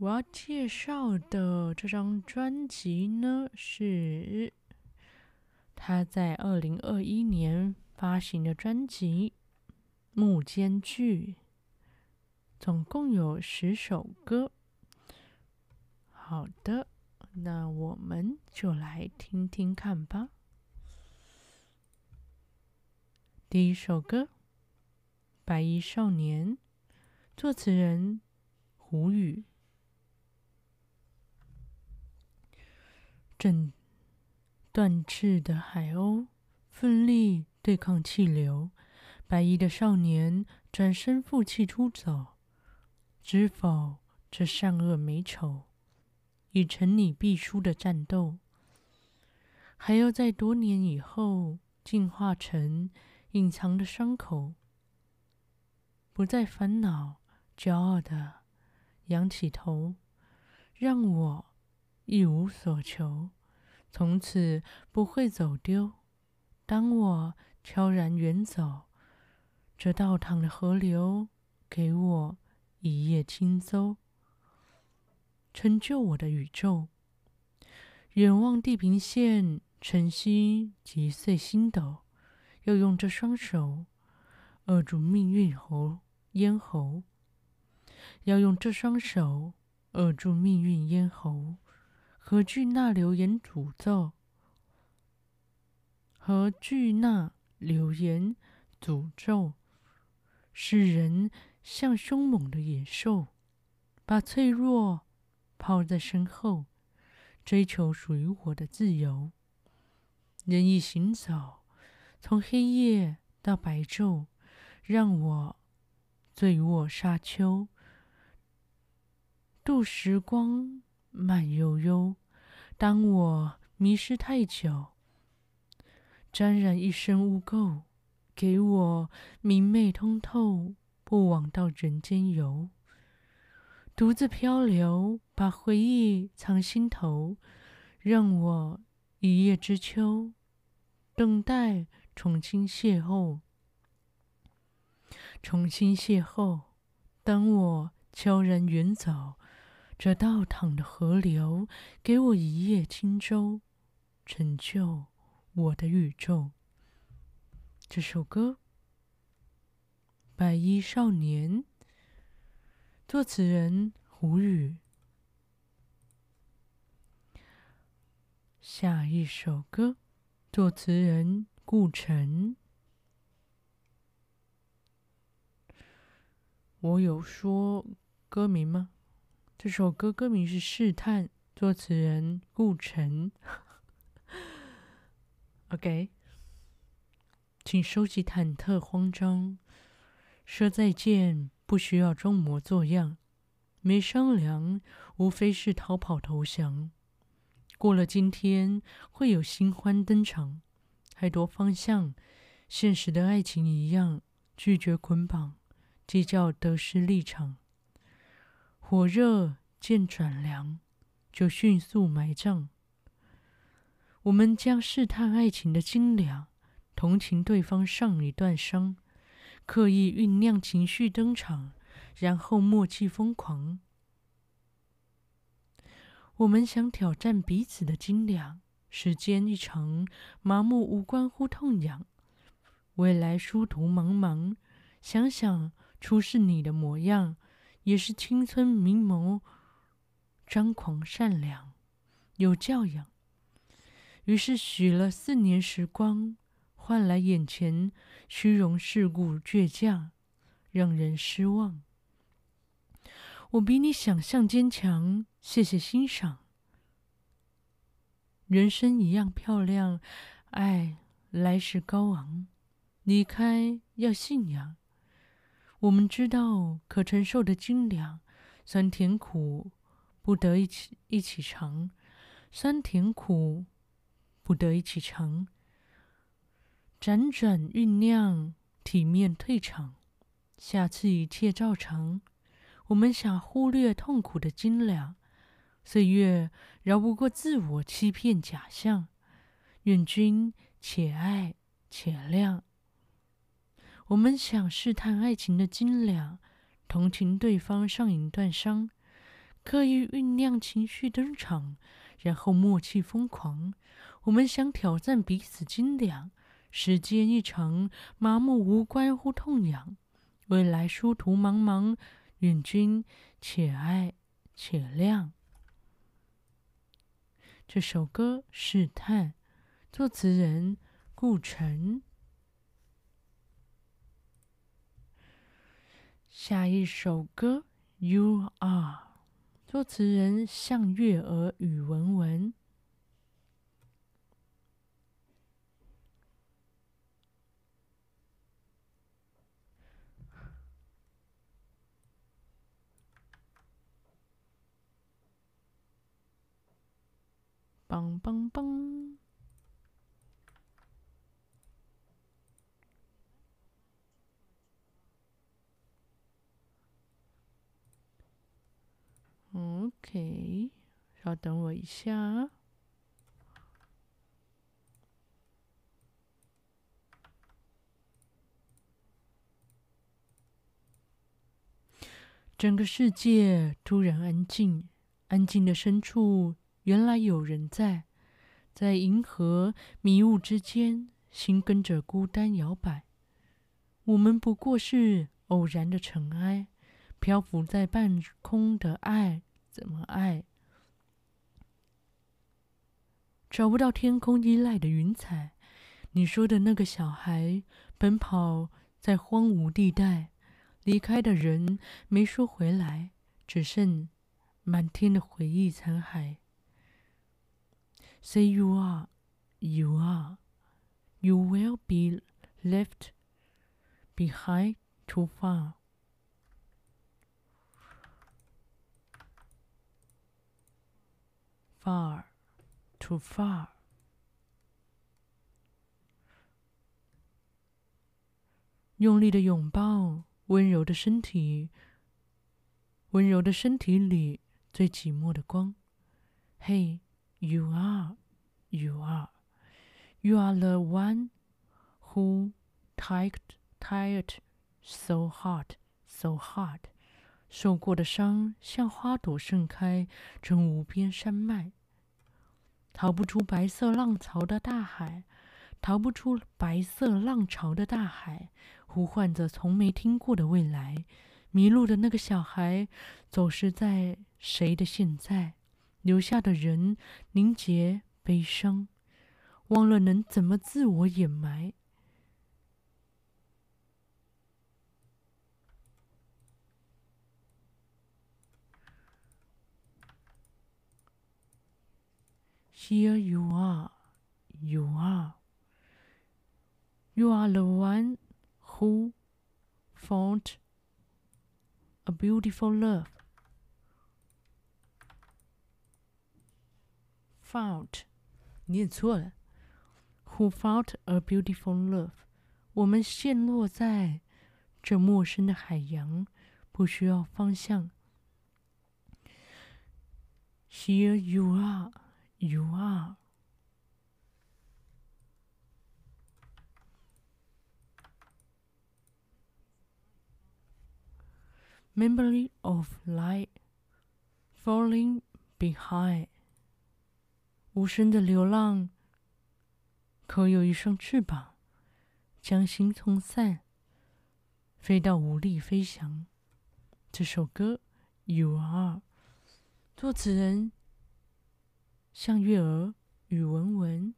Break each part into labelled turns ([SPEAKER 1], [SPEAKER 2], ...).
[SPEAKER 1] 我要介绍的这张专辑呢，是他在二零二一年发行的专辑《木间距》，总共有十首歌。好的，那我们就来听听看吧。第一首歌《白衣少年》，作词人胡宇。正断翅的海鸥奋力对抗气流，白衣的少年转身负气出走。知否这善恶美丑，已成你必输的战斗。还要在多年以后进化成隐藏的伤口，不再烦恼，骄傲的仰起头，让我。一无所求，从此不会走丢。当我悄然远走，这倒淌的河流给我一叶轻舟，成就我的宇宙。远望地平线，晨曦击碎星斗，要用这双手扼住命运喉咽喉，要用这双手扼住命运咽喉。何惧那流言诅咒？何惧那流言诅咒？使人像凶猛的野兽，把脆弱抛在身后，追求属于我的自由。任意行走，从黑夜到白昼，让我醉卧沙丘，度时光慢悠悠。当我迷失太久，沾染一身污垢，给我明媚通透，不枉到人间游。独自漂流，把回忆藏心头，让我一叶知秋，等待重新邂逅。重新邂逅，当我悄然远走。这倒淌的河流，给我一叶轻舟，成就我的宇宙。这首歌《白衣少年》，作词人胡宇。下一首歌，作词人顾城。我有说歌名吗？这首歌歌名是《试探》，作词人顾城。OK，请收起忐忑慌张，说再见不需要装模作样，没商量，无非是逃跑投降。过了今天会有新欢登场，还多方向，现实的爱情一样，拒绝捆绑，计较得失立场。火热渐转凉，就迅速埋葬。我们将试探爱情的斤两，同情对方上一段伤，刻意酝酿情绪登场，然后默契疯狂。我们想挑战彼此的斤两，时间一长，麻木无关乎痛痒。未来殊途茫茫，想想初识你的模样。也是青春明眸，张狂善良，有教养。于是许了四年时光，换来眼前虚荣世故倔强，让人失望。我比你想象坚强，谢谢欣赏。人生一样漂亮，爱来时高昂，离开要信仰。我们知道可承受的斤两，酸甜苦不得一起一起尝，酸甜苦不得一起尝。辗转酝酿，体面退场，下次一切照常。我们想忽略痛苦的斤两，岁月绕不过自我欺骗假象。愿君且爱且谅。我们想试探爱情的斤两，同情对方上瘾断伤，刻意酝酿情绪登场，然后默契疯狂。我们想挑战彼此斤两，时间一长，麻木无关乎痛痒。未来殊途茫茫，愿君且爱且谅。这首歌《试探》，作词人顾城。下一首歌《You Are》，作词人向月娥与文文。梆梆梆。OK，稍等我一下。整个世界突然安静，安静的深处，原来有人在，在银河迷雾之间，心跟着孤单摇摆。我们不过是偶然的尘埃。漂浮在半空的爱，怎么爱？找不到天空依赖的云彩。你说的那个小孩，奔跑在荒芜地带，离开的人没说回来，只剩满天的回忆残骸。Say you are, you are, you will be left behind too far. Far, too far。用力的拥抱，温柔的身体，温柔的身体里最寂寞的光。Hey, you are, you are, you are the one who tired, tired so hard, so hard. 受过的伤像花朵盛开成无边山脉，逃不出白色浪潮的大海，逃不出白色浪潮的大海，呼唤着从没听过的未来。迷路的那个小孩，走失在谁的现在？留下的人凝结悲伤，忘了能怎么自我掩埋。Here you are, you are, you are the one who found a beautiful love. Found，念错了。Who found a beautiful love？我们陷落在这陌生的海洋，不需要方向。Here you are. You are memory of light falling behind。无声的流浪，可有一双翅膀，将心冲散，飞到无力飞翔。这首歌《You Are》，作词人。向月儿与文文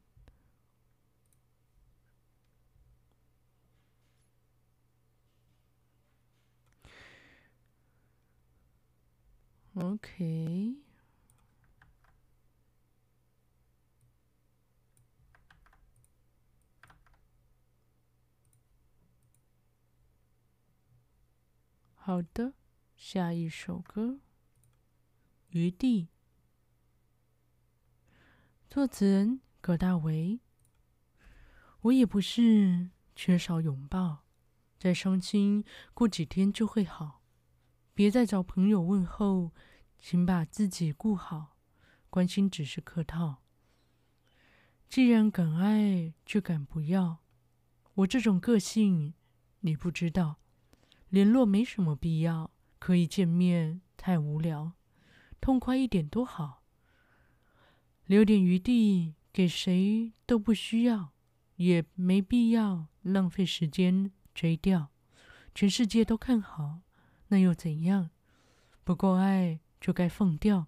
[SPEAKER 1] ，OK，好的，下一首歌。余地。作词人葛大为。我也不是缺少拥抱，再伤心过几天就会好。别再找朋友问候，请把自己顾好。关心只是客套。既然敢爱，就敢不要。我这种个性，你不知道。联络没什么必要，可以见面太无聊。痛快一点多好。留点余地给谁都不需要。也没必要浪费时间追掉，全世界都看好，那又怎样？不够爱就该放掉。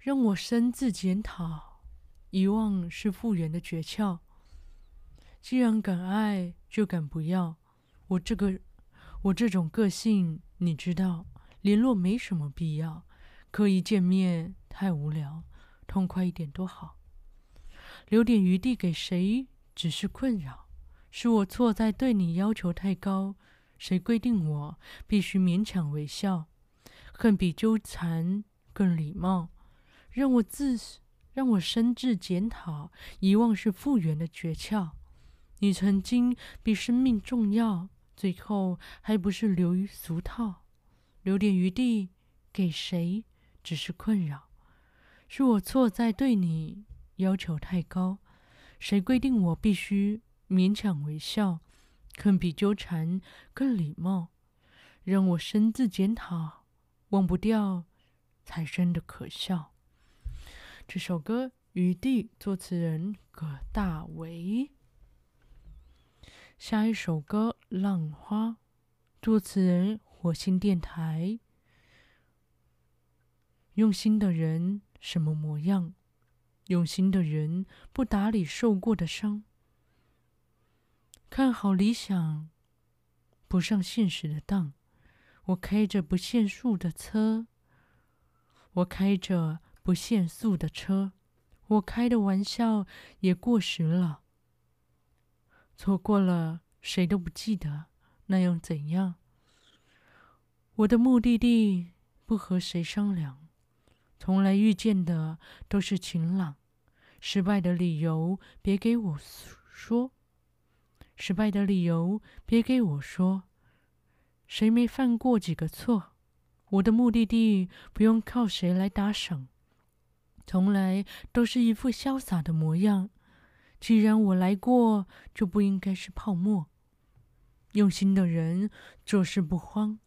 [SPEAKER 1] 让我深自检讨，遗忘是复原的诀窍。既然敢爱，就敢不要。我这个，我这种个性，你知道，联络没什么必要，刻意见面太无聊，痛快一点多好。留点余地给谁，只是困扰。是我错在对你要求太高。谁规定我必须勉强微笑？恨比纠缠更礼貌。让我自，让我深自检讨。遗忘是复原的诀窍。你曾经比生命重要，最后还不是流于俗套？留点余地给谁，只是困扰。是我错在对你。要求太高，谁规定我必须勉强微笑？恨比纠缠更礼貌。让我深自检讨，忘不掉才真的可笑。这首歌《余地》，作词人葛大为。下一首歌《浪花》，作词人火星电台。用心的人什么模样？用心的人不打理受过的伤，看好理想，不上现实的当。我开着不限速的车，我开着不限速的车，我开的玩笑也过时了。错过了，谁都不记得，那又怎样？我的目的地不和谁商量。从来遇见的都是晴朗，失败的理由别给我说，失败的理由别给我说，谁没犯过几个错？我的目的地不用靠谁来打赏，从来都是一副潇洒的模样。既然我来过，就不应该是泡沫。用心的人做事不慌，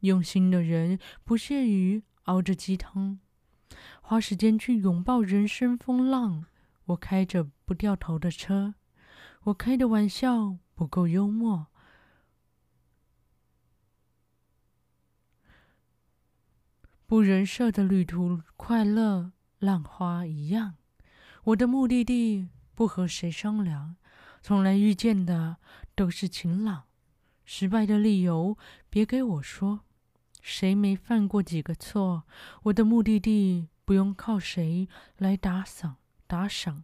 [SPEAKER 1] 用心的人不屑于熬着鸡汤。花时间去拥抱人生风浪，我开着不掉头的车，我开的玩笑不够幽默，不人设的旅途快乐，浪花一样。我的目的地不和谁商量，从来遇见的都是晴朗，失败的理由别给我说，谁没犯过几个错？我的目的地。不用靠谁来打赏，打赏，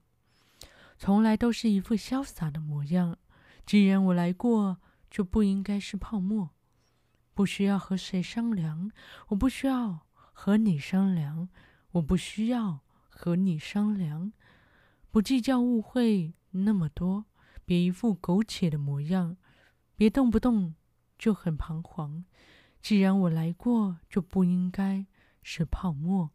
[SPEAKER 1] 从来都是一副潇洒的模样。既然我来过，就不应该是泡沫。不需要和谁商量，我不需要和你商量，我不需要和你商量。不计较误会那么多，别一副苟且的模样，别动不动就很彷徨。既然我来过，就不应该是泡沫。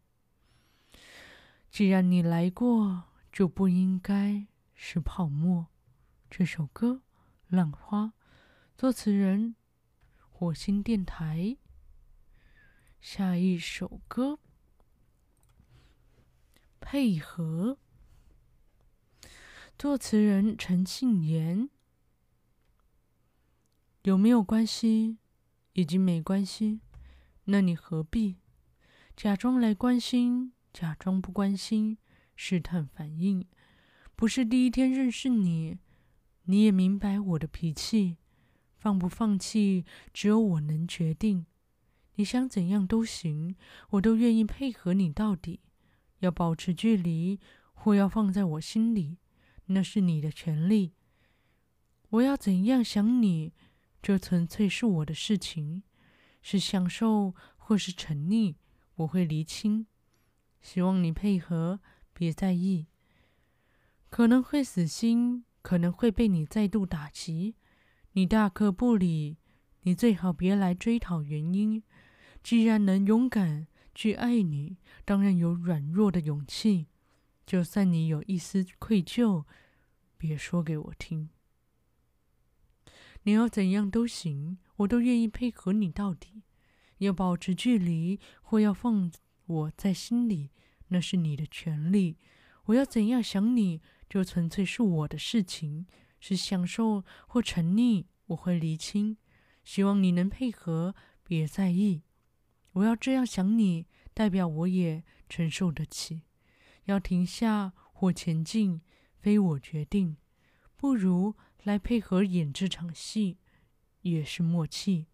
[SPEAKER 1] 既然你来过，就不应该是泡沫。这首歌《浪花》，作词人火星电台。下一首歌，配合，作词人陈信言。有没有关系？已经没关系，那你何必假装来关心？假装不关心，试探反应，不是第一天认识你，你也明白我的脾气。放不放弃，只有我能决定。你想怎样都行，我都愿意配合你到底。要保持距离，或要放在我心里，那是你的权利。我要怎样想你，这纯粹是我的事情。是享受，或是沉溺。我会厘清。希望你配合，别在意。可能会死心，可能会被你再度打击，你大可不理。你最好别来追讨原因。既然能勇敢去爱你，当然有软弱的勇气。就算你有一丝愧疚，别说给我听。你要怎样都行，我都愿意配合你到底。要保持距离，或要放我在心里，那是你的权利。我要怎样想你，就纯粹是我的事情。是享受或沉溺，我会厘清。希望你能配合，别在意。我要这样想你，代表我也承受得起。要停下或前进，非我决定。不如来配合演这场戏，也是默契。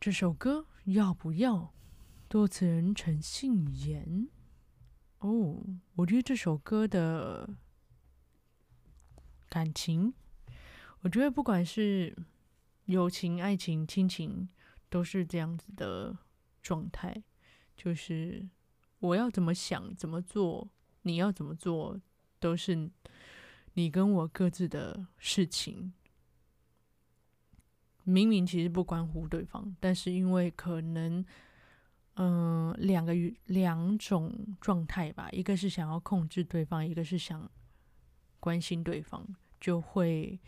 [SPEAKER 1] 这首歌要不要？作词人陈信妍。哦，我觉得这首歌的感情，我觉得不管是友情、爱情、亲情，都是这样子的状态。就是我要怎么想、怎么做，你要怎么做，都是你跟我各自的事情。明明其实不关乎对方，但是因为可能，嗯、两个两种状态吧，一个是想要控制对方，一个是想关心对方，就会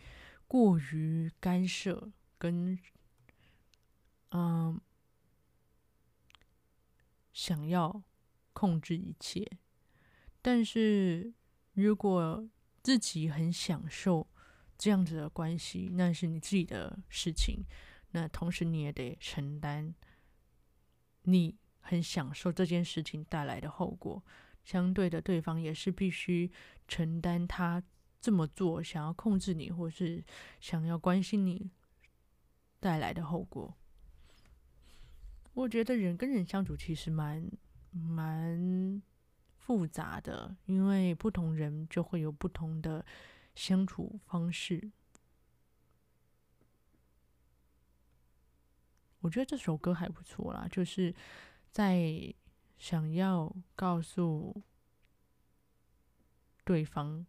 [SPEAKER 1] 过于干涉跟，嗯、想要控制一切。但是如果自己很享受。这样子的关系，那是你自己的事情。那同时你也得承担，你很享受这件事情带来的后果。相对的，对方也是必须承担他这么做想要控制你，或是想要关心你带来的后果。我觉得人跟人相处其实蛮蛮复杂的，因为不同人就会有不同的。相处方式，我觉得这首歌还不错啦，就是在想要告诉对方，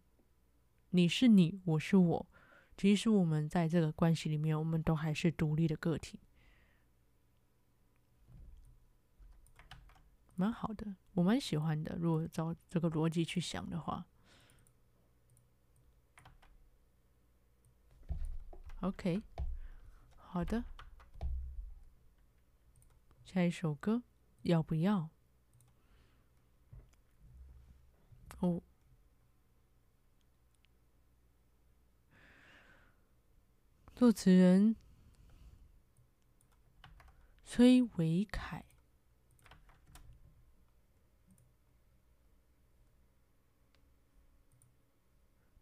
[SPEAKER 1] 你是你，我是我，即使我们在这个关系里面，我们都还是独立的个体，蛮好的，我蛮喜欢的。如果照这个逻辑去想的话。OK，好的。下一首歌要不要？哦，作词人崔维凯。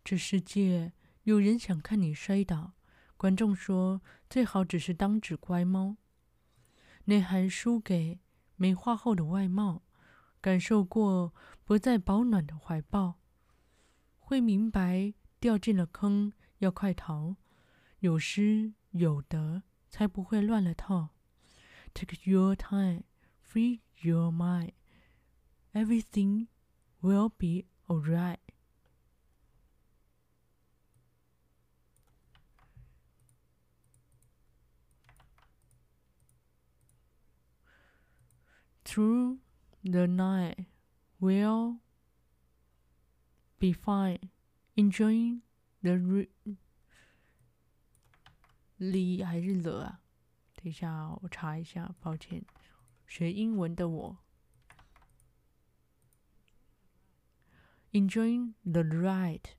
[SPEAKER 1] 这世界有人想看你摔倒。观众说：“最好只是当只乖猫。”内涵输给美化后的外貌，感受过不再保暖的怀抱，会明白掉进了坑要快逃，有失有得才不会乱了套。Take your time, free your mind, everything will be alright. Through the night, we'll be fine, enjoying the re 哩还是了啊？等一下，我查一下，抱歉，学英文的我。Enjoying the ride,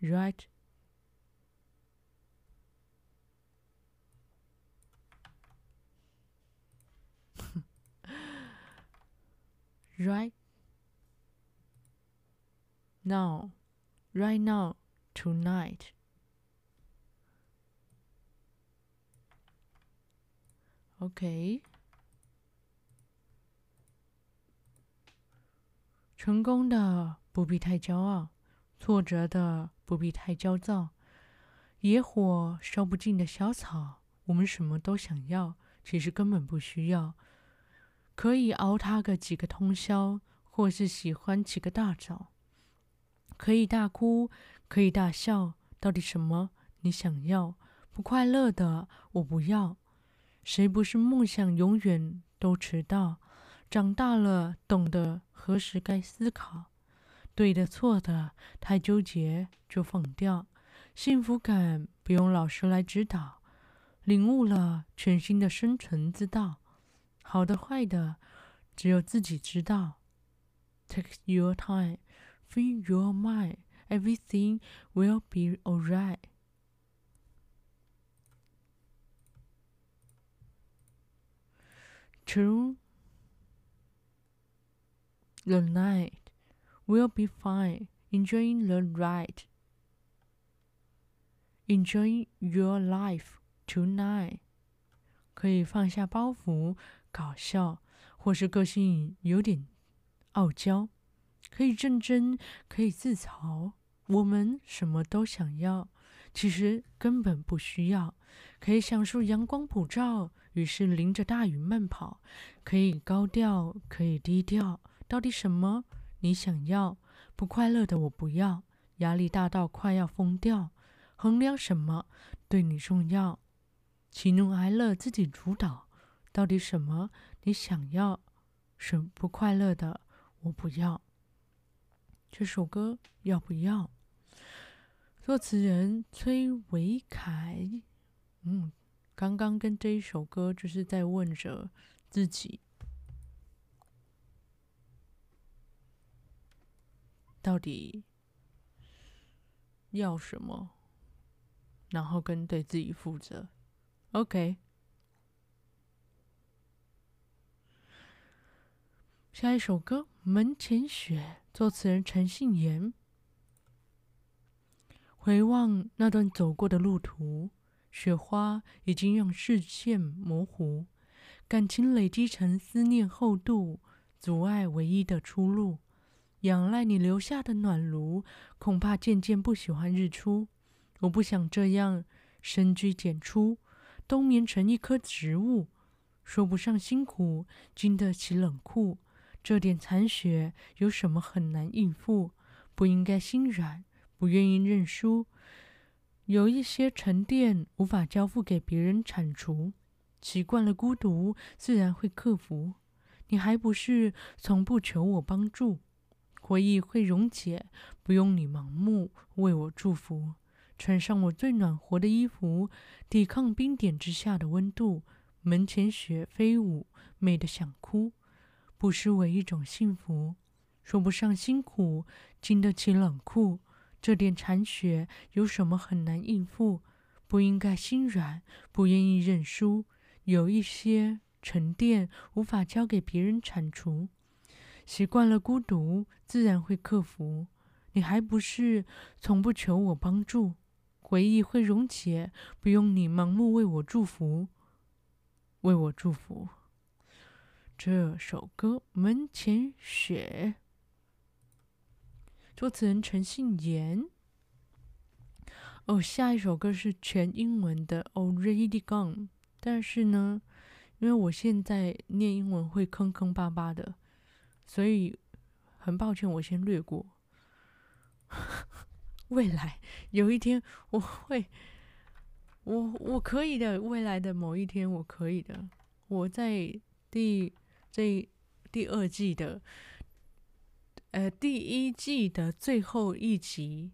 [SPEAKER 1] right. Right now, right now, tonight. OK，成功的不必太骄傲，挫折的不必太焦躁。野火烧不尽的小草，我们什么都想要，其实根本不需要。可以熬他个几个通宵，或是喜欢起个大早。可以大哭，可以大笑，到底什么你想要？不快乐的我不要。谁不是梦想永远都迟到？长大了懂得何时该思考，对的错的太纠结就放掉。幸福感不用老师来指导，领悟了全新的生存之道。好的坏的，只有自己知道。Take your time, free your mind, everything will be alright. True, the night will be fine. Enjoying the ride. Enjoy your life tonight. 可以放下包袱。 搞笑，或是个性有点傲娇，可以认真，可以自嘲。我们什么都想要，其实根本不需要。可以享受阳光普照，于是淋着大雨慢跑。可以高调，可以低调。到底什么你想要？不快乐的我不要，压力大到快要疯掉。衡量什么对你重要？喜怒哀乐自己主导。到底什么你想要？什不快乐的我不要。这首歌要不要？作词人崔维凯。嗯，刚刚跟这一首歌就是在问着自己，到底要什么，然后跟对自己负责。OK。下一首歌《门前雪》，作词人陈信妍。回望那段走过的路途，雪花已经让视线模糊，感情累积成思念厚度，阻碍唯一的出路。仰赖你留下的暖炉，恐怕渐渐不喜欢日出。我不想这样深居简出，冬眠成一棵植物，说不上辛苦，经得起冷酷。这点残雪有什么很难应付？不应该心软，不愿意认输。有一些沉淀无法交付给别人铲除，习惯了孤独，自然会克服。你还不是从不求我帮助，回忆会溶解，不用你盲目为我祝福。穿上我最暖和的衣服，抵抗冰点之下的温度。门前雪飞舞，美得想哭。不失为一种幸福，说不上辛苦，经得起冷酷。这点残雪有什么很难应付？不应该心软，不愿意认输。有一些沉淀无法交给别人铲除，习惯了孤独，自然会克服。你还不是从不求我帮助？回忆会溶解，不用你盲目为我祝福，为我祝福。这首歌《门前雪》，作词人陈信妍。哦，下一首歌是全英文的《Already Gone》，但是呢，因为我现在念英文会坑坑巴巴的，所以很抱歉，我先略过。未来有一天我会，我我可以的，未来的某一天我可以的，我在第。这第二季的，呃，第一季的最后一集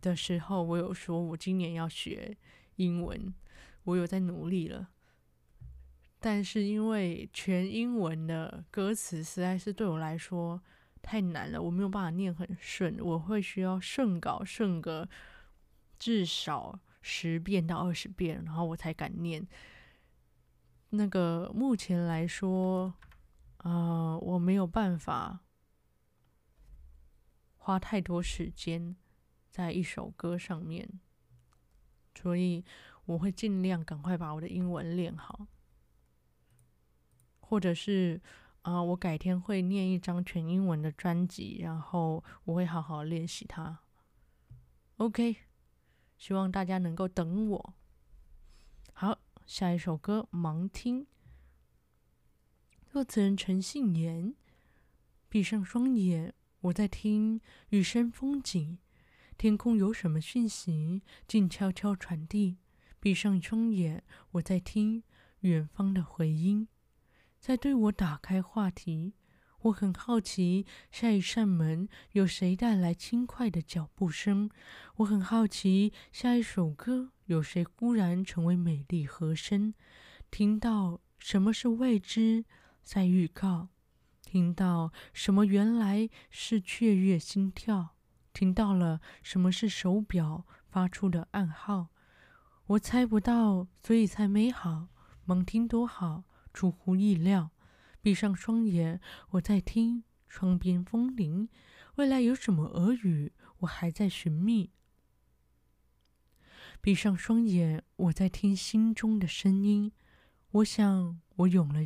[SPEAKER 1] 的时候，我有说我今年要学英文，我有在努力了。但是因为全英文的歌词实在是对我来说太难了，我没有办法念很顺，我会需要顺稿顺个至少十遍到二十遍，然后我才敢念。那个目前来说，呃，我没有办法花太多时间在一首歌上面，所以我会尽量赶快把我的英文练好，或者是啊、我改天会念一张全英文的专辑，然后我会好好练习它。OK，希望大家能够等我。下一首歌《盲听》，作词人陈信妍。闭上双眼，我在听雨声风景，天空有什么讯息，静悄悄传递。闭上双眼，我在听远方的回音，在对我打开话题。我很好奇，下一扇门有谁带来轻快的脚步声？我很好奇，下一首歌有谁忽然成为美丽和声？听到什么是未知，在预告；听到什么原来是雀跃心跳；听到了什么是手表发出的暗号。我猜不到，所以才美好。盲听多好，出乎意料。闭上双眼，我在听窗边风铃。未来有什么俄语，我还在寻觅。闭上双眼，我在听心中的声音。我想，我有了，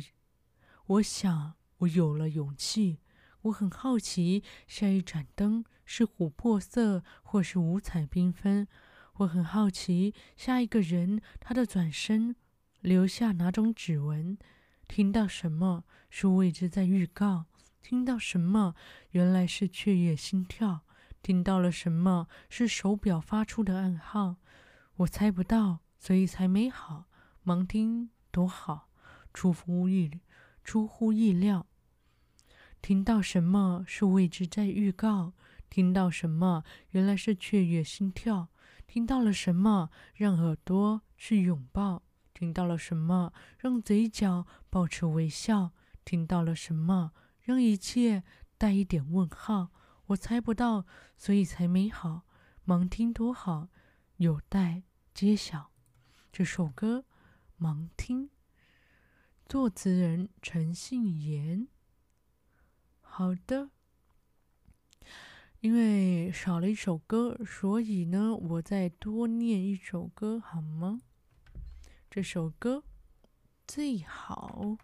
[SPEAKER 1] 我想，我有了勇气。我很好奇，下一盏灯是琥珀色，或是五彩缤纷。我很好奇，下一个人他的转身留下哪种指纹。听到什么是未知在预告？听到什么原来是雀跃心跳？听到了什么是手表发出的暗号？我猜不到，所以才美好。盲听多好，出乎意出乎意料。听到什么是未知在预告？听到什么原来是雀跃心跳？听到了什么让耳朵去拥抱？听到了什么，让嘴角保持微笑；听到了什么，让一切带一点问号。我猜不到，所以才美好。盲听多好，有待揭晓。这首歌《盲听》，作词人陈信妍。好的，因为少了一首歌，所以呢，我再多念一首歌，好吗？这首歌最好，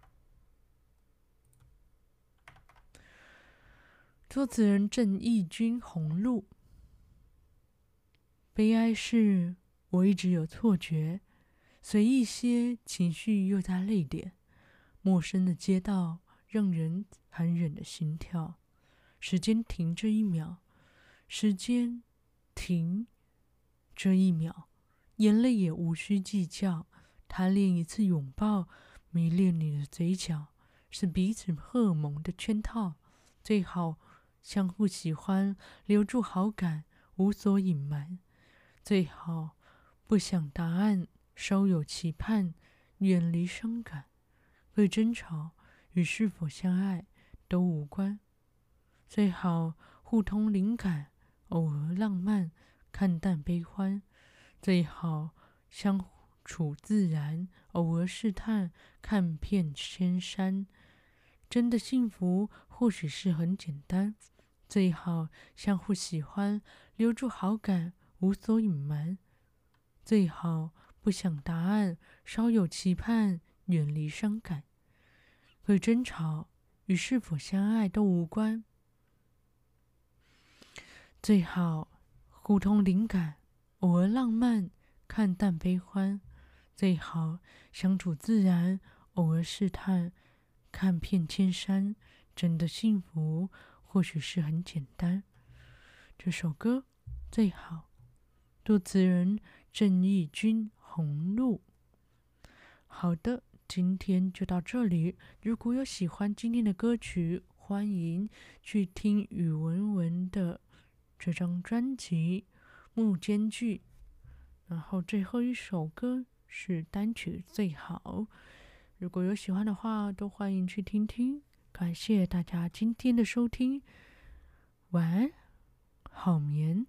[SPEAKER 1] 作词人郑义军。红路，悲哀是我一直有错觉，随意些情绪又在泪点。陌生的街道让人寒忍的心跳，时间停这一秒，时间停这一秒，眼泪也无需计较。贪恋一次拥抱，迷恋你的嘴角，是彼此荷尔蒙的圈套。最好相互喜欢，留住好感，无所隐瞒。最好不想答案，稍有期盼，远离伤感。会争吵与是否相爱都无关。最好互通灵感，偶尔浪漫，看淡悲欢。最好相。处自然，偶尔试探，看遍千山。真的幸福，或许是很简单。最好相互喜欢，留住好感，无所隐瞒。最好不想答案，稍有期盼，远离伤感。会争吵与是否相爱都无关。最好互通灵感，偶尔浪漫，看淡悲欢。最好相处自然，偶尔试探，看遍千山。真的幸福，或许是很简单。这首歌最好，作词人郑义君，红路。好的，今天就到这里。如果有喜欢今天的歌曲，欢迎去听宇文文的这张专辑《木间距》。然后最后一首歌。是单曲最好，如果有喜欢的话，都欢迎去听听。感谢大家今天的收听，晚安，好眠。